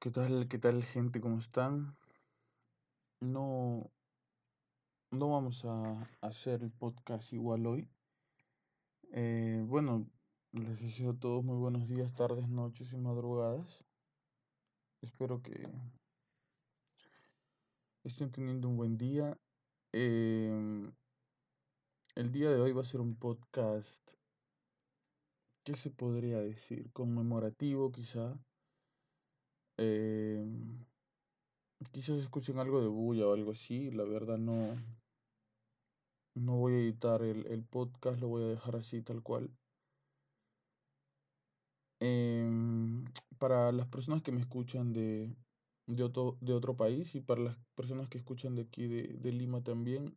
¿Qué tal, qué tal, gente? ¿Cómo están? No, no vamos a hacer el podcast igual hoy. Eh, bueno, les deseo a todos muy buenos días, tardes, noches y madrugadas. Espero que estén teniendo un buen día. Em, el día de hoy va a ser un podcast, ¿qué se podría decir? Conmemorativo, quizá. Em, quizás escuchen algo de bulla o algo así. La verdad no, no voy a editar el, el podcast, lo voy a dejar así tal cual. Em, para las personas que me escuchan de, de otro, de otro país y para las personas que escuchan de aquí de, de Lima también,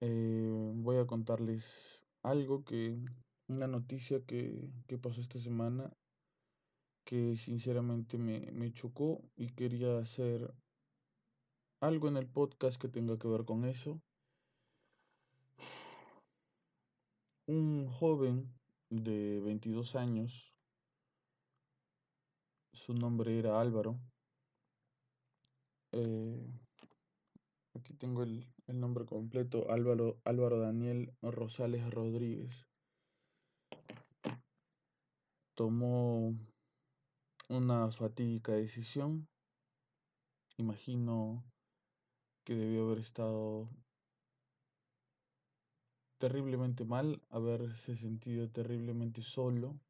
eh, voy a contarles algo que, una noticia que, que pasó esta semana que sinceramente me, me chocó y quería hacer algo en el podcast que tenga que ver con eso. Un joven de 22 años, su nombre era Álvaro. eh, aquí tengo el, el nombre completo, Álvaro, Álvaro Daniel Rosales Rodríguez. Tomó una fatídica decisión. Imagino que debió haber estado terriblemente mal, haberse sentido terriblemente solo.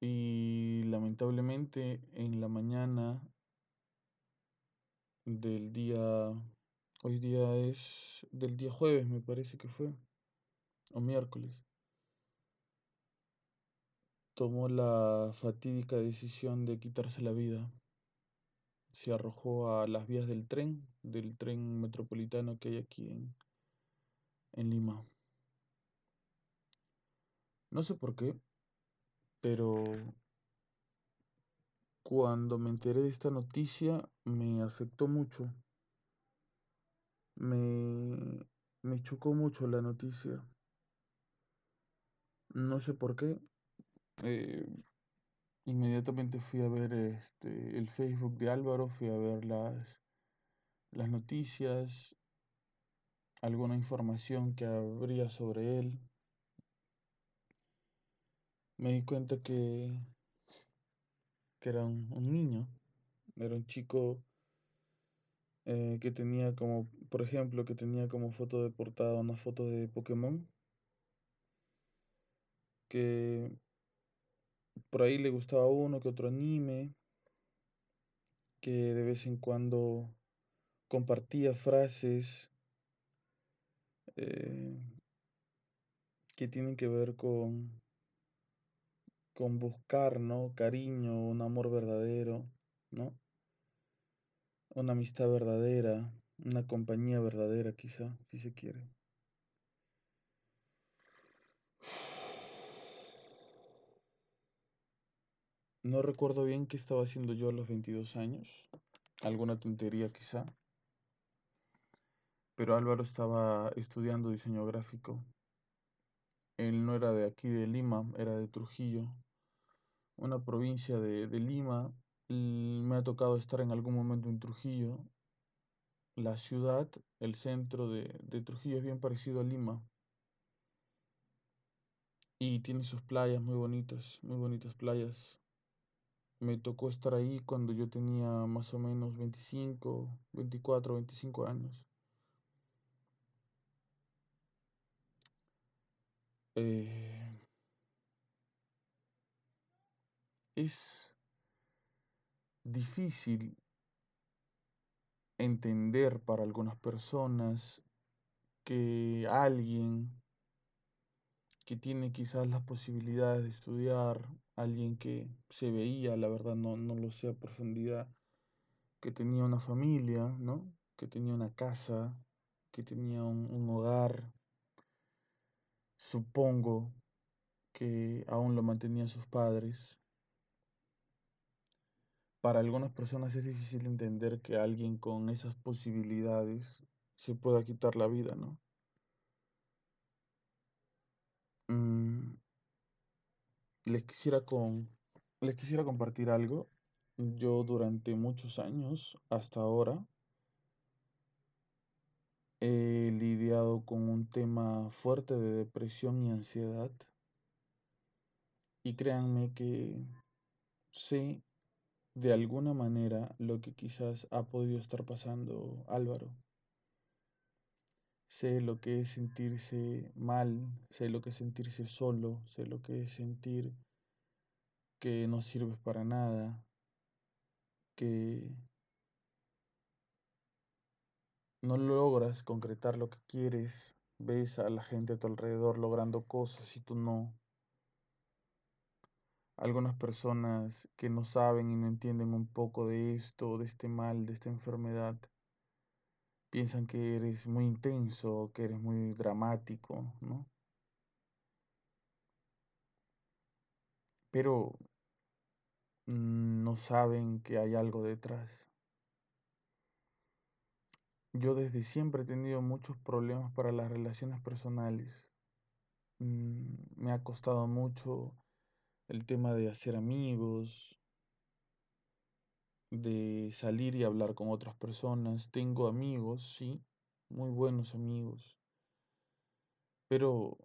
Y lamentablemente en la mañana del día, hoy día es del día jueves me parece que fue, o miércoles, tomó la fatídica decisión de quitarse la vida. Se arrojó a las vías del tren, del tren metropolitano que hay aquí en, en Lima. No sé por qué, pero cuando me enteré de esta noticia me afectó mucho. Me, me chocó mucho la noticia. No sé por qué. Eh, inmediatamente fui a ver este, el Facebook de Álvaro, fui a ver las, las noticias, alguna información que habría sobre él. Me di cuenta que, que era un, niño, era un chico eh, que tenía como, por ejemplo, que tenía como foto de portada una foto de Pokémon, que por ahí le gustaba uno que otro anime, que de vez en cuando compartía frases eh, que tienen que ver con, con buscar, ¿no? Cariño, un amor verdadero, ¿no? Una amistad verdadera, una compañía verdadera quizá, si se quiere. No recuerdo bien qué estaba haciendo yo a los 22 años, alguna tontería quizá, pero Álvaro estaba estudiando diseño gráfico. Él no era de aquí de Lima, era de Trujillo, una provincia de, de Lima. Me ha tocado estar en algún momento en Trujillo. La ciudad, el centro de, de Trujillo es bien parecido a Lima y tiene sus playas muy bonitas, muy bonitas playas. Me tocó estar ahí cuando yo tenía más o menos 25, 24, 25 años. Eh, es difícil entender para algunas personas que alguien que tiene quizás las posibilidades de estudiar, alguien que se veía, la verdad no, no lo sé a profundidad, que tenía una familia, ¿no? Que tenía una casa, que tenía un, hogar, supongo que aún lo mantenían sus padres. Para algunas personas es difícil entender que alguien con esas posibilidades se pueda quitar la vida, ¿no? Mm, les quisiera con- les quisiera compartir algo. Yo durante muchos años, hasta ahora, he lidiado con un tema fuerte de depresión y ansiedad. Y créanme que sé de alguna manera lo que quizás ha podido estar pasando Álvaro. Sé lo que es sentirse mal, sé lo que es sentirse solo, sé lo que es sentir que no sirves para nada, que no logras concretar lo que quieres, ves a la gente a tu alrededor logrando cosas y tú no. Algunas personas que no saben y no entienden un poco de esto, de este mal, de esta enfermedad, piensan que eres muy intenso, que eres muy dramático, ¿no? Pero mm, no saben que hay algo detrás. Yo desde siempre he tenido muchos problemas para las relaciones personales. Mm, me ha costado mucho el tema de hacer amigos, de salir y hablar con otras personas. Tengo amigos, sí, muy buenos amigos, pero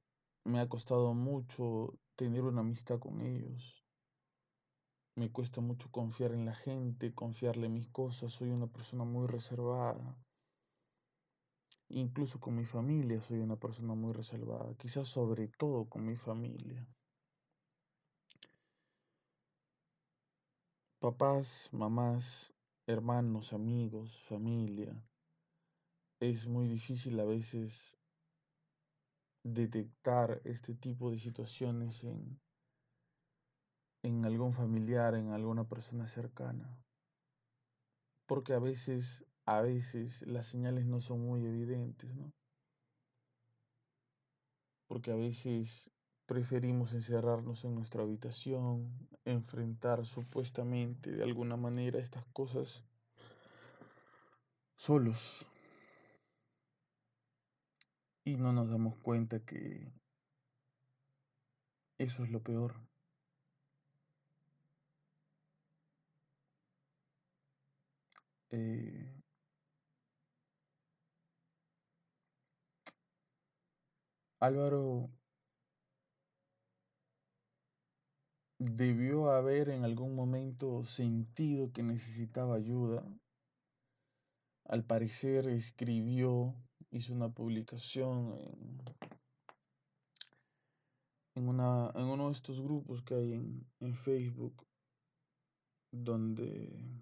me ha costado mucho tener una amistad con ellos. Me cuesta mucho confiar en la gente, confiarle mis cosas. Soy una persona muy reservada. Incluso con mi familia soy una persona muy reservada. Quizás sobre todo con mi familia. Papás, mamás, hermanos, amigos, familia. Es muy difícil a veces detectar este tipo de situaciones en, en algún familiar, en alguna persona cercana. Porque a veces, a veces las señales no son muy evidentes, ¿no? Porque a veces preferimos encerrarnos en nuestra habitación, enfrentar supuestamente de alguna manera estas cosas solos. Y no nos damos cuenta que eso es lo peor. Eh, Álvaro debió haber en algún momento sentido que necesitaba ayuda. Al parecer escribió, hizo una publicación en, una, en uno de estos grupos que hay en, en Facebook, donde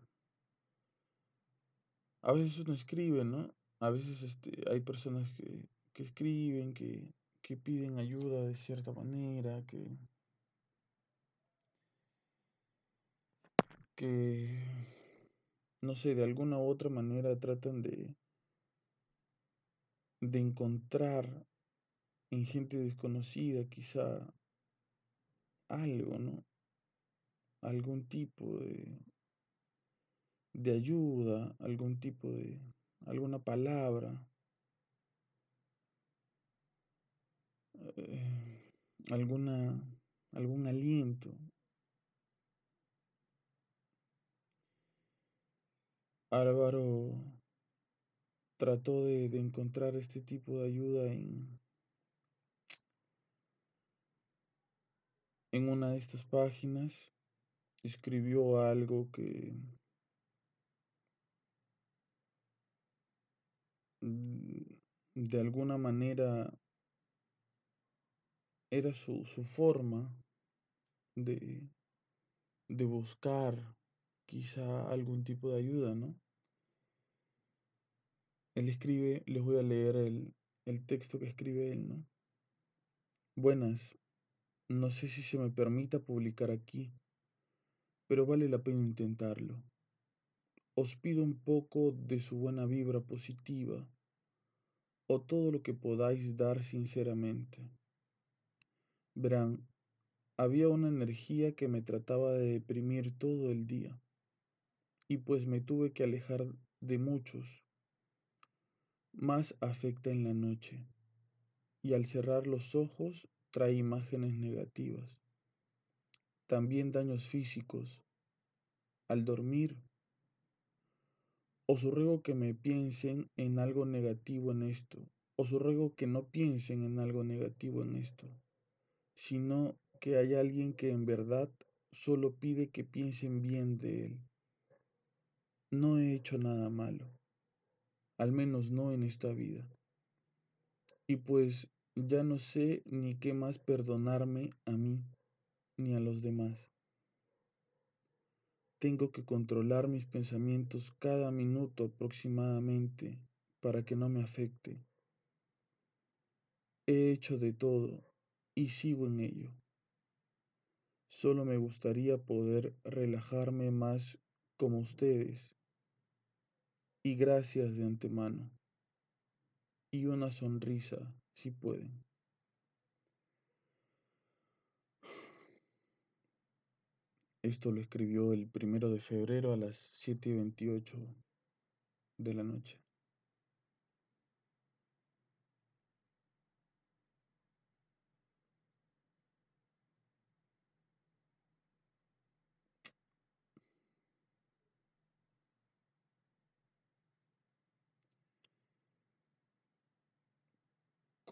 a veces uno escribe, ¿no? A veces este, hay personas que, que escriben, que, que piden ayuda de cierta manera, que, que, no sé, de alguna u otra manera tratan de, de encontrar en gente desconocida quizá algo, ¿no? Algún tipo de, de ayuda, algún tipo de, alguna palabra, eh, alguna, algún aliento. Álvaro trató de, de encontrar este tipo de ayuda en, en una de estas páginas escribió algo que mm, de alguna manera era su, su forma de, de buscar quizá algún tipo de ayuda, ¿no? Él escribe, les voy a leer el, el texto que escribe él, ¿no? Buenas, no sé si se me permita publicar aquí, pero vale la pena intentarlo. Os pido un poco de su buena vibra positiva o todo lo que podáis dar sinceramente. Verán, había una energía que me trataba de deprimir todo el día, y pues me tuve que alejar de muchos. Más afecta en la noche, y al cerrar los ojos trae imágenes negativas. también daños físicos al dormir. Os ruego que me piensen en algo negativo en esto. Os ruego que no piensen en algo negativo en esto, sino que hay alguien que en verdad solo pide que piensen bien de él. No he hecho nada malo, al menos no en esta vida. Y pues ya no sé ni qué más perdonarme a mí ni a los demás. Tengo que controlar mis pensamientos cada minuto aproximadamente para que no me afecte. He hecho de todo y sigo en ello. Solo me gustaría poder relajarme más como ustedes. Y gracias de antemano. Y una sonrisa, si pueden. Esto lo escribió el primero de febrero a las 7 y 28 de la noche.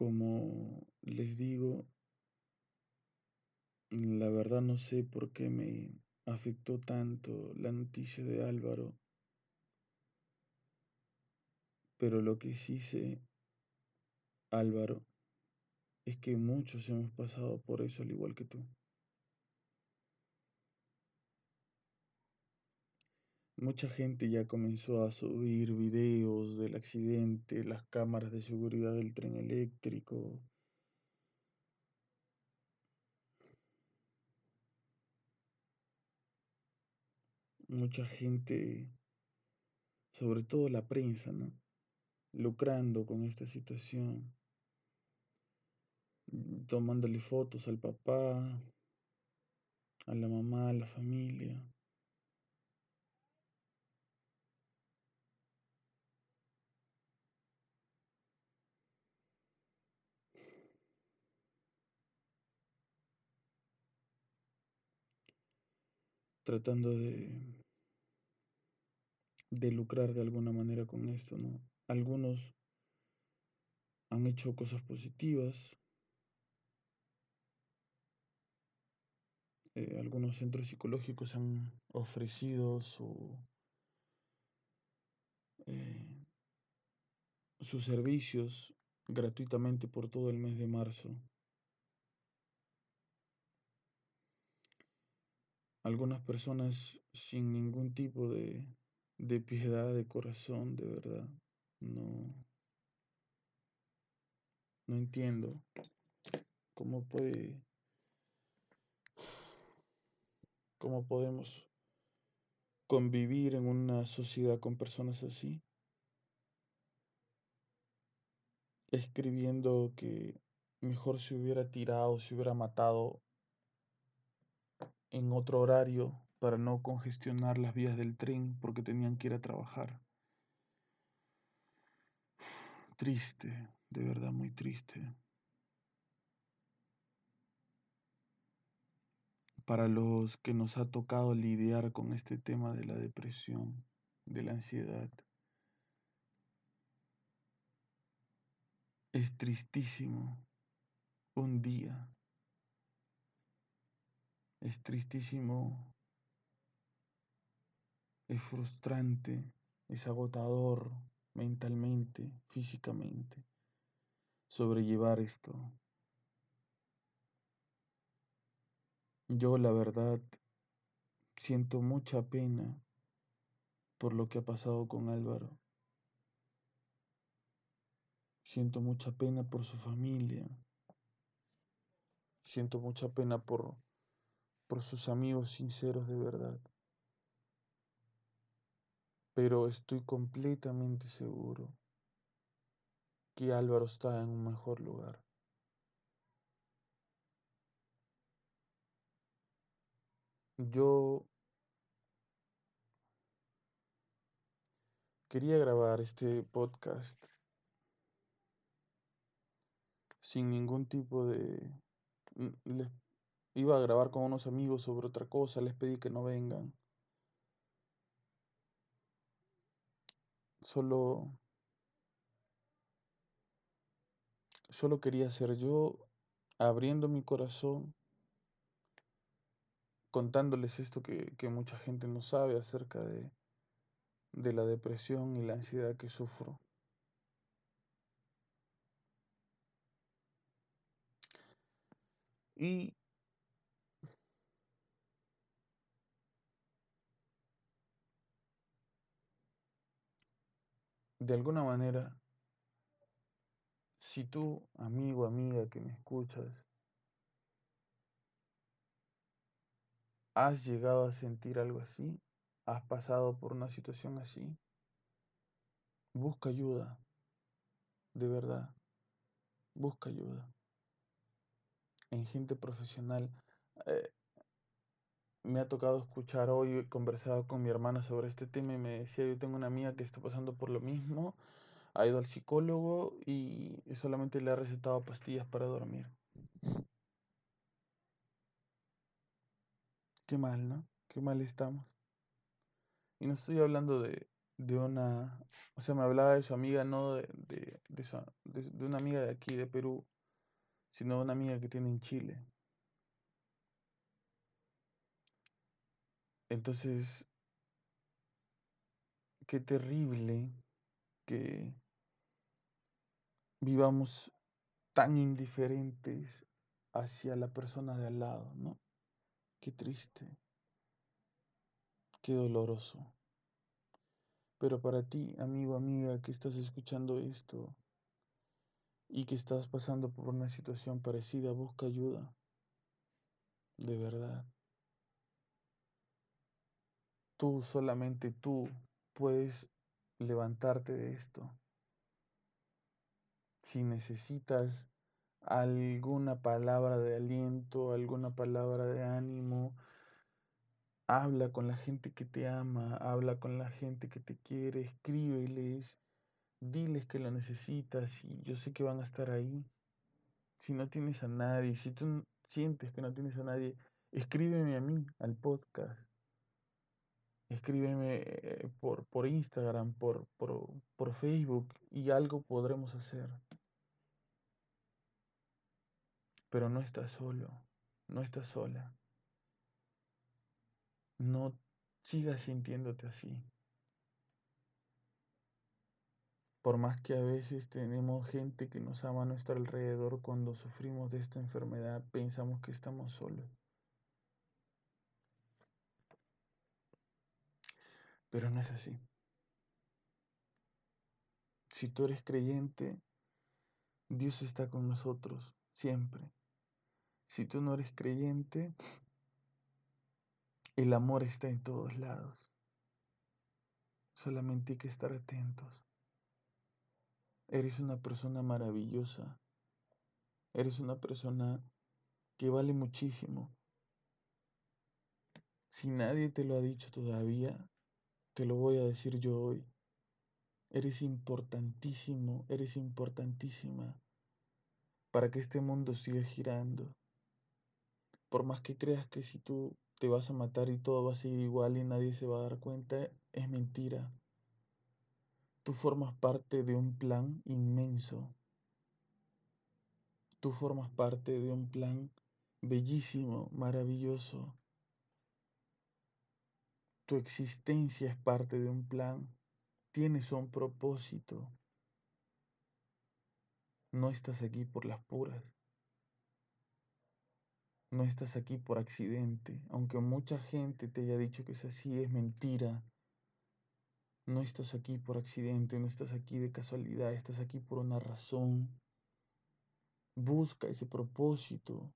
Como les digo, la verdad no sé por qué me afectó tanto la noticia de Álvaro, pero lo que sí sé, Álvaro, es que muchos hemos pasado por eso al igual que tú. Mucha gente ya comenzó a subir videos del accidente, las cámaras de seguridad del tren eléctrico. Mucha gente, sobre todo la prensa, ¿no? Lucrando con esta situación, tomándole fotos al papá, a la mamá, a la familia. Tratando de, de lucrar de alguna manera con esto, ¿no? Algunos han hecho cosas positivas, eh, algunos centros psicológicos han ofrecido su, eh, sus servicios gratuitamente por todo el mes de marzo. Algunas personas sin ningún tipo de, de piedad de corazón, de verdad, no, no entiendo cómo puede, cómo podemos convivir en una sociedad con personas así, escribiendo que mejor se hubiera tirado, se hubiera matado en otro horario para no congestionar las vías del tren porque tenían que ir a trabajar. Triste, de verdad muy triste. Para los que nos ha tocado lidiar con este tema de la depresión, de la ansiedad. Es tristísimo un día es tristísimo, es frustrante, es agotador mentalmente, físicamente, sobrellevar esto. Yo la verdad siento mucha pena por lo que ha pasado con Álvaro. Siento mucha pena por su familia. Siento mucha pena por por sus amigos sinceros de verdad. Pero estoy completamente seguro que Álvaro está en un mejor lugar. Yo quería grabar este podcast sin ningún tipo de Iba a grabar con unos amigos sobre otra cosa, les pedí que no vengan. Solo solo quería ser yo abriendo mi corazón, contándoles esto que, que mucha gente no sabe acerca de, de la depresión y la ansiedad que sufro. Y de alguna manera, si tú, amigo, amiga que me escuchas, has llegado a sentir algo así, has pasado por una situación así, busca ayuda, de verdad, busca ayuda en gente profesional. Eh, me ha tocado escuchar hoy, he conversado con mi hermana sobre este tema y me decía, yo tengo una amiga que está pasando por lo mismo, ha ido al psicólogo y solamente le ha recetado pastillas para dormir. Qué mal, ¿no? Qué mal estamos. Y no estoy hablando de, de una, o sea, me hablaba de su amiga, no de, de, de, de, de una amiga de aquí, de Perú, sino de una amiga que tiene en Chile. Entonces, qué terrible que vivamos tan indiferentes hacia la persona de al lado, ¿no? Qué triste, qué doloroso. Pero para ti, amigo, amiga, que estás escuchando esto y que estás pasando por una situación parecida, busca ayuda. De verdad. Tú, solamente tú, puedes levantarte de esto. Si necesitas alguna palabra de aliento, alguna palabra de ánimo, habla con la gente que te ama, habla con la gente que te quiere, escríbeles, diles que lo necesitas y yo sé que van a estar ahí. Si no tienes a nadie, si tú sientes que no tienes a nadie, escríbeme a mí, al podcast. Escríbeme eh, por, por Instagram, por, por, por Facebook y algo podremos hacer. Pero no estás solo, no estás sola. No sigas sintiéndote así. Por más que a veces tenemos gente que nos ama a nuestro alrededor, cuando sufrimos de esta enfermedad pensamos que estamos solos. Pero no es así. Si tú eres creyente, Dios está con nosotros siempre. Si tú no eres creyente, el amor está en todos lados. Solamente hay que estar atentos. Eres una persona maravillosa. Eres una persona que vale muchísimo. Si nadie te lo ha dicho todavía, te lo voy a decir yo hoy. Eres importantísimo, eres importantísima para que este mundo siga girando. Por más que creas que si tú te vas a matar y todo va a seguir igual y nadie se va a dar cuenta, es mentira. Tú formas parte de un plan inmenso. Tú formas parte de un plan bellísimo, maravilloso. Tu existencia es parte de un plan. Tienes un propósito. No estás aquí por las puras. No estás aquí por accidente. Aunque mucha gente te haya dicho que es así, es mentira. No estás aquí por accidente, no estás aquí de casualidad, estás aquí por una razón. Busca ese propósito.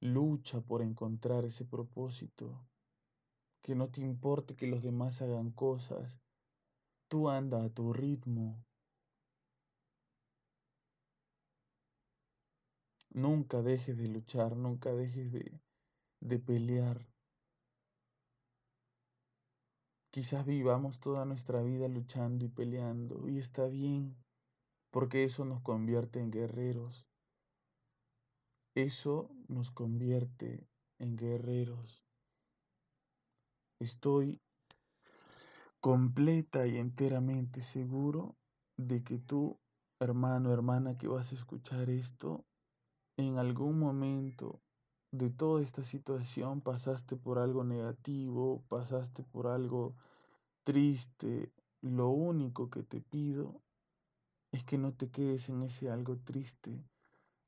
Lucha por encontrar ese propósito que no te importe que los demás hagan cosas. Tú anda a tu ritmo. Nunca dejes de luchar, nunca dejes de, de pelear. Quizás vivamos toda nuestra vida luchando y peleando, y está bien, porque eso nos convierte en guerreros. eso nos convierte en guerreros. Estoy completa y enteramente seguro de que tú, hermano, hermana, que vas a escuchar esto, en algún momento de toda esta situación pasaste por algo negativo, pasaste por algo triste. Lo único que te pido es que no te quedes en ese algo triste.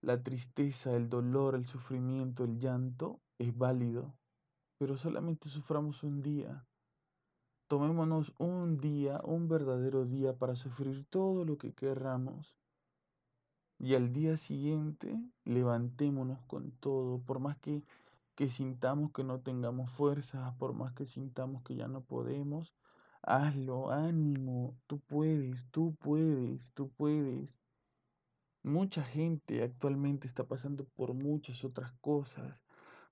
La tristeza, el dolor, el sufrimiento, el llanto es válido, pero solamente suframos un día. Tomémonos un día, un verdadero día para sufrir todo lo que querramos y al día siguiente levantémonos con todo, por más que, que sintamos que no tengamos fuerzas, por más que sintamos que ya no podemos, hazlo, ánimo, tú puedes, tú puedes, tú puedes. Mucha gente actualmente está pasando por muchas otras cosas,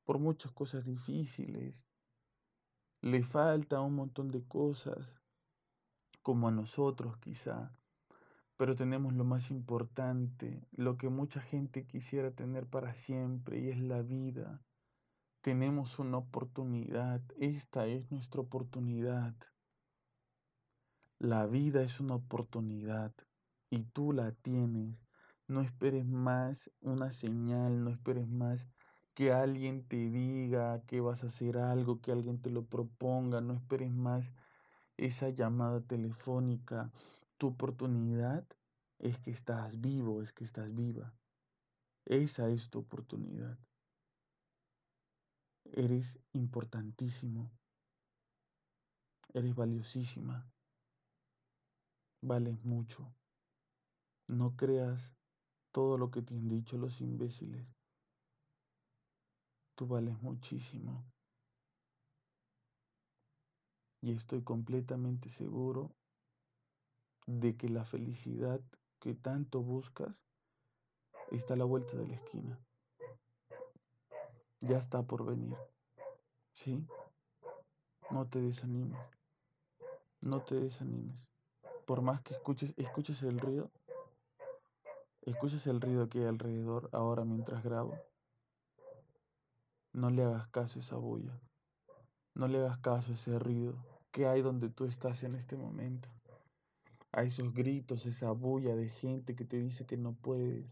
por muchas cosas difíciles. Le falta un montón de cosas, como a nosotros quizá. Pero tenemos lo más importante, lo que mucha gente quisiera tener para siempre, y es la vida. Tenemos una oportunidad, esta es nuestra oportunidad. La vida es una oportunidad y tú la tienes. No esperes más una señal, no esperes más que alguien te diga que vas a hacer algo, que alguien te lo proponga, no esperes más esa llamada telefónica, tu oportunidad es que estás vivo, es que estás viva. Esa es tu oportunidad. Eres importantísimo. Eres valiosísima. Vales mucho. No creas todo lo que te han dicho los imbéciles. Tú vales muchísimo. Y estoy completamente seguro de que la felicidad que tanto buscas está a la vuelta de la esquina. Ya está por venir. ¿Sí? No te desanimes. No te desanimes. Por más que escuches, escuches el ruido, escuches el ruido que hay alrededor ahora mientras grabo, no le hagas caso a esa bulla. No le hagas caso a ese ruido que hay donde tú estás en este momento a esos gritos, esa bulla de gente que te dice que no puedes,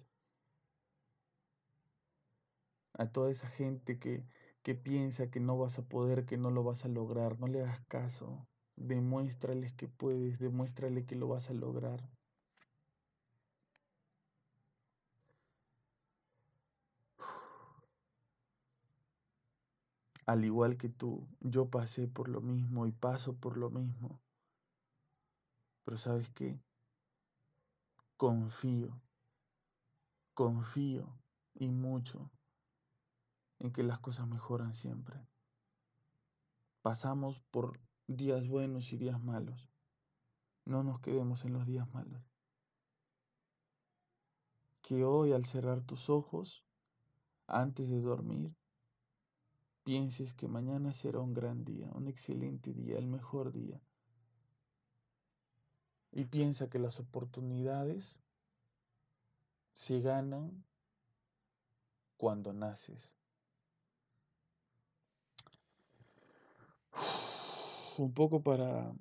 a toda esa gente que, que piensa que no vas a poder, que no lo vas a lograr, no le hagas caso, demuéstrales que puedes, demuéstrale que lo vas a lograr. Al igual que tú, yo pasé por lo mismo y paso por lo mismo. Pero sabes qué? Confío, confío y mucho en que las cosas mejoran siempre. Pasamos por días buenos y días malos. No nos quedemos en los días malos. Que hoy al cerrar tus ojos, antes de dormir, pienses que mañana será un gran día, un excelente día, el mejor día y piensa que las oportunidades se ganan cuando naces. Un poco para,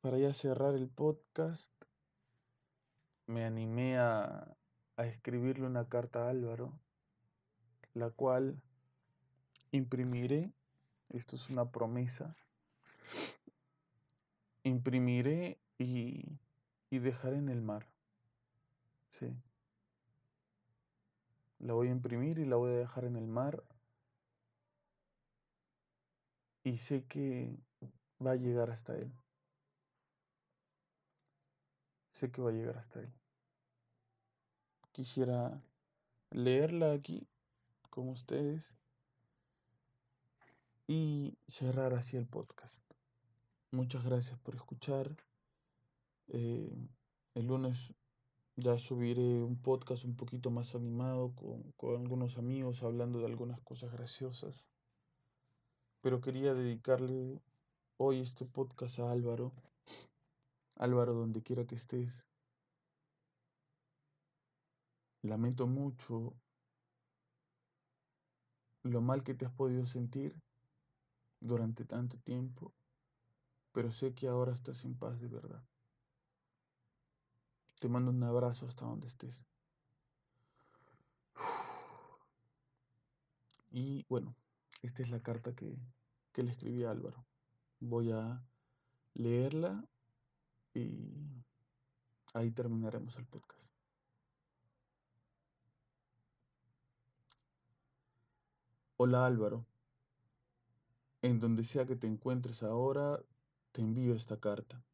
para ya cerrar el podcast, me animé a, a escribirle una carta a Álvaro, la cual imprimiré, esto es una promesa, imprimiré y, y dejar en el mar. Sí. La voy a imprimir y la voy a dejar en el mar. Y sé que va a llegar hasta él. Sé que va a llegar hasta él. Quisiera leerla aquí con ustedes y cerrar así el podcast. Muchas gracias por escuchar. Eh, el lunes ya subiré un podcast un poquito más animado con, con algunos amigos hablando de algunas cosas graciosas. Pero quería dedicarle hoy este podcast a Álvaro. Álvaro, donde quiera que estés. Lamento mucho lo mal que te has podido sentir durante tanto tiempo, pero sé que ahora estás en paz de verdad. Te mando un abrazo hasta donde estés. Y bueno, esta es la carta que, que le escribí a Álvaro. Voy a leerla y ahí terminaremos el podcast. Hola Álvaro, en donde sea que te encuentres ahora, te envío esta carta.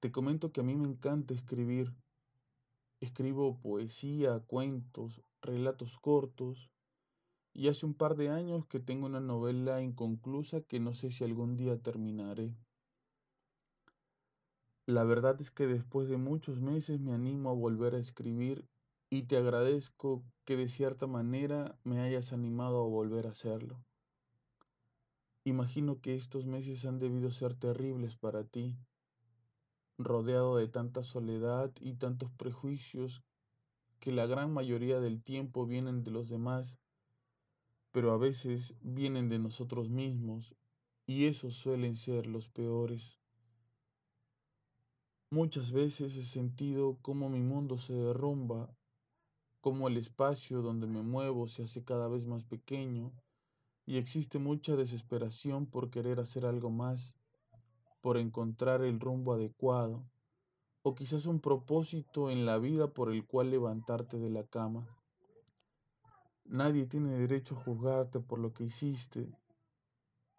Te comento que a mí me encanta escribir. Escribo poesía, cuentos, relatos cortos, y hace un par de años que tengo una novela inconclusa que no sé si algún día terminaré. La verdad es que después de muchos meses me animo a volver a escribir y te agradezco que de cierta manera me hayas animado a volver a hacerlo. Imagino que estos meses han debido ser terribles para ti, rodeado de tanta soledad y tantos prejuicios que la gran mayoría del tiempo vienen de los demás, pero a veces vienen de nosotros mismos y esos suelen ser los peores. Muchas veces he sentido cómo mi mundo se derrumba, cómo el espacio donde me muevo se hace cada vez más pequeño y existe mucha desesperación por querer hacer algo más, por encontrar el rumbo adecuado o quizás un propósito en la vida por el cual levantarte de la cama. Nadie tiene derecho a juzgarte por lo que hiciste,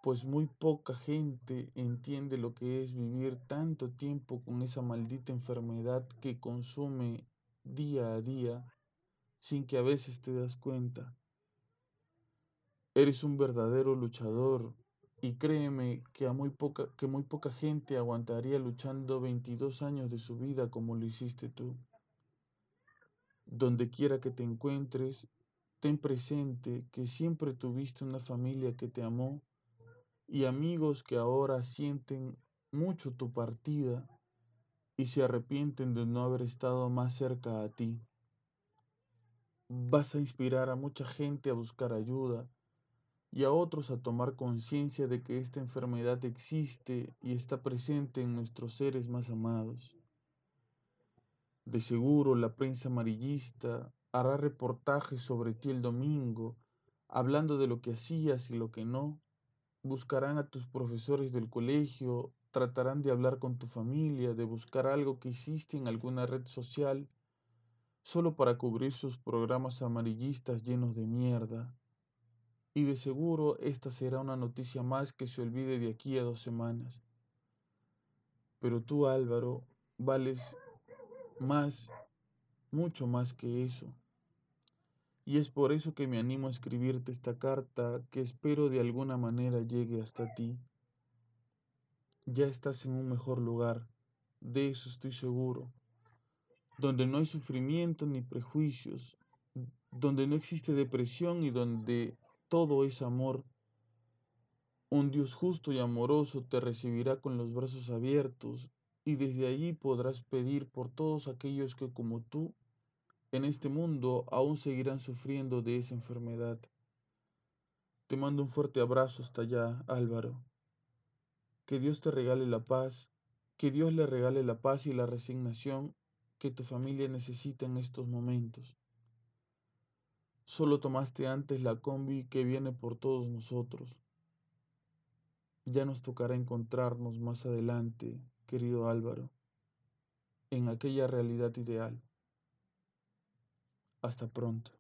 pues muy poca gente entiende lo que es vivir tanto tiempo con esa maldita enfermedad que consume día a día sin que a veces te das cuenta. Eres un verdadero luchador y créeme que, a muy poca, que muy poca gente aguantaría luchando 22 años de su vida como lo hiciste tú. Donde quiera que te encuentres, ten presente que siempre tuviste una familia que te amó y amigos que ahora sienten mucho tu partida y se arrepienten de no haber estado más cerca a ti. Vas a inspirar a mucha gente a buscar ayuda y a otros a tomar conciencia de que esta enfermedad existe y está presente en nuestros seres más amados. De seguro la prensa amarillista hará reportajes sobre ti el domingo, hablando de lo que hacías y lo que no, buscarán a tus profesores del colegio, tratarán de hablar con tu familia, de buscar algo que hiciste en alguna red social, solo para cubrir sus programas amarillistas llenos de mierda. Y de seguro esta será una noticia más que se olvide de aquí a dos semanas. Pero tú, Álvaro, vales más, mucho más que eso. Y es por eso que me animo a escribirte esta carta que espero de alguna manera llegue hasta ti. Ya estás en un mejor lugar, de eso estoy seguro, donde no hay sufrimiento ni prejuicios, donde no existe depresión y donde todo es amor. Un Dios justo y amoroso te recibirá con los brazos abiertos y desde allí podrás pedir por todos aquellos que como tú en este mundo aún seguirán sufriendo de esa enfermedad. Te mando un fuerte abrazo hasta allá, Álvaro. Que Dios te regale la paz, que Dios le regale la paz y la resignación que tu familia necesita en estos momentos. Solo tomaste antes la combi que viene por todos nosotros. Ya nos tocará encontrarnos más adelante, querido Álvaro, en aquella realidad ideal. Hasta pronto.